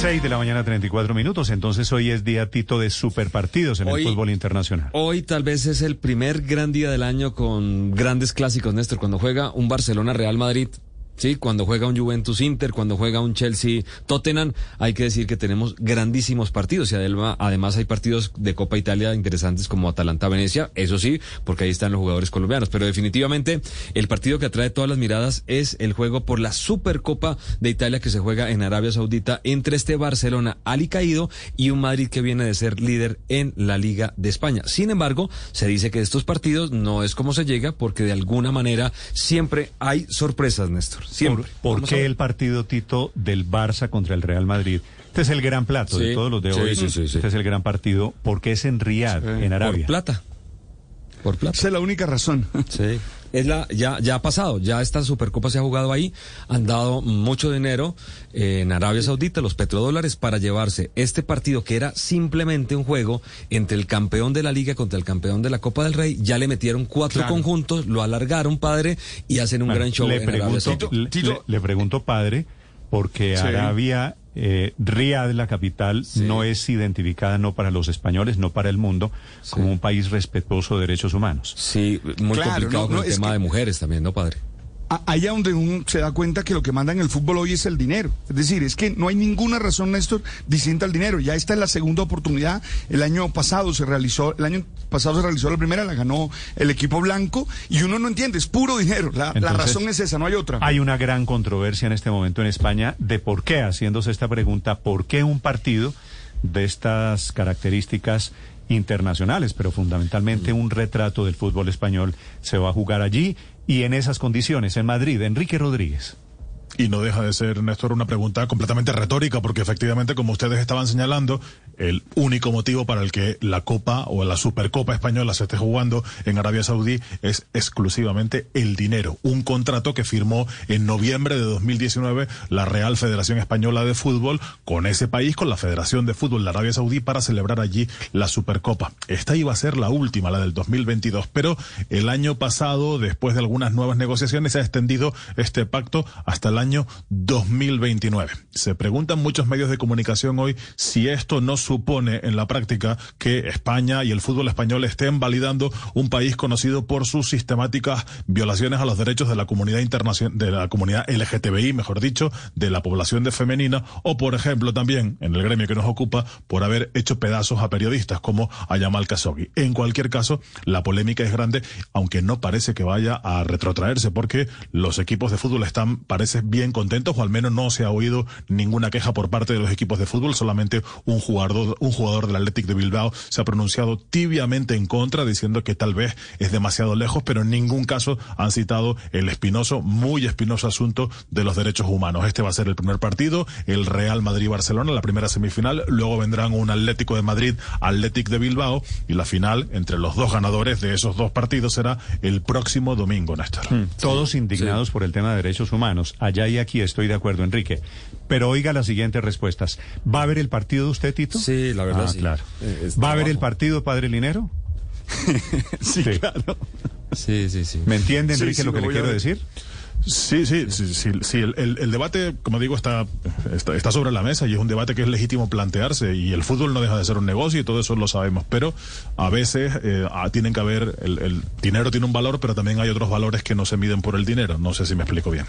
6 de la mañana, 34 minutos. Entonces hoy es día Tito de superpartidos en Hoy- el fútbol internacional. Hoy tal vez es el primer gran día del año con grandes clásicos, Néstor, cuando juega un Barcelona-Real Madrid. Sí, cuando juega un Juventus Inter, cuando juega un Chelsea Tottenham, hay que decir que tenemos grandísimos partidos y además, hay partidos de Copa Italia interesantes como Atalanta Venecia, eso sí, porque ahí están los jugadores colombianos, pero definitivamente el partido que atrae todas las miradas es el juego por la Supercopa de Italia que se juega en Arabia Saudita entre este Barcelona alicaído y un Madrid que viene de ser líder en la Liga de España. Sin embargo, se dice que estos partidos no es como se llega porque de alguna manera siempre hay sorpresas, Néstor. Siempre. ¿Por, por qué el partido Tito del Barça contra el Real Madrid? Este es el gran plato de todos los de hoy. sí, sí, sí. Este es el gran partido porque es en Riyadh, en Arabia. Por plata. Por plata. Esa es la única razón. Sí. Es la, ya, ya ha pasado, ya esta Supercopa se ha jugado ahí, han dado mucho dinero eh, en Arabia Saudita, los petrodólares, para llevarse este partido que era simplemente un juego entre el campeón de la liga contra el campeón de la Copa del Rey, ya le metieron cuatro Claro. conjuntos, lo alargaron, padre, y hacen un Bueno, gran show le en Arabia pregunto, Saudita. le, Tito- le- le pregunto, padre, porque Sí. Arabia, eh, Riyadh, la capital, Sí. no es identificada no para los españoles, no para el mundo, como un país respetuoso de derechos humanos. Sí, muy Claro, complicado no, con no, el tema que- de mujeres también, ¿no, padre? Allá donde uno se da cuenta que lo que manda en el fútbol hoy es el dinero. Es decir, es que no hay ninguna razón, Néstor, distinta al dinero. Ya esta es la segunda oportunidad. El año pasado se realizó, el año pasado se realizó la primera, la ganó el equipo blanco y uno no entiende, es puro dinero. La, la razón es esa, no hay otra. Hay una gran controversia en este momento en España de por qué, haciéndose esta pregunta, por qué un partido de estas características internacionales, pero fundamentalmente un retrato del fútbol español, se va a jugar allí y en esas condiciones, en Madrid. Enrique Rodríguez. Y no deja de ser, Néstor, una pregunta completamente retórica, porque efectivamente, como ustedes estaban señalando, el único motivo para el que la Copa o la Supercopa Española se esté jugando en Arabia Saudí es exclusivamente el dinero. Un contrato que firmó en noviembre de 2019 la Real Federación Española de Fútbol con ese país, con la Federación de Fútbol de Arabia Saudí, para celebrar allí la Supercopa. Esta iba a ser la última, la del 2022, pero el año pasado, después de algunas nuevas negociaciones, se ha extendido este pacto hasta el año 2029. Se preguntan muchos medios de comunicación hoy si esto no supone en la práctica que España y el fútbol español estén validando un país conocido por sus sistemáticas violaciones a los derechos de la comunidad internacional, de la comunidad LGTBI, mejor dicho, de la población de femenina, o por ejemplo también en el gremio que nos ocupa por haber hecho pedazos a periodistas como a Yamal Khashoggi. En cualquier caso, la polémica es grande, aunque no parece que vaya a retrotraerse, porque los equipos de fútbol están, parece, bien contentos, o al menos no se ha oído ninguna queja por parte de los equipos de fútbol, solamente un jugador, un jugador del Athletic de Bilbao se ha pronunciado tibiamente en contra, diciendo que tal vez es demasiado lejos, pero en ningún caso han citado el espinoso, muy espinoso asunto de los derechos humanos. Este va a ser el primer partido, el Real Madrid-Barcelona, la primera semifinal, luego vendrán un Atlético de Madrid, Athletic de Bilbao, y la final entre los dos ganadores de esos dos partidos será el próximo domingo, Néstor. Todos indignados por el tema de derechos humanos. Allá y aquí estoy de acuerdo, Enrique. Pero oiga las siguientes respuestas. ¿Va a haber el partido de usted, Tito? Sí, la verdad Ah, sí. claro. Eh, es ¿Va a haber el partido, Padre Linero? sí, sí. claro. Sí, sí, sí. ¿Me entiende, Enrique, sí, lo que le quiero decir? Sí, sí, sí, sí, sí, el, el- el debate, como digo, está, está, está sobre la mesa y es un debate que es legítimo plantearse y el fútbol no deja de ser un negocio y todo eso lo sabemos, pero a veces eh, ah, tienen que haber, el, el dinero tiene un valor, pero también hay otros valores que no se miden por el dinero, no sé si me explico bien.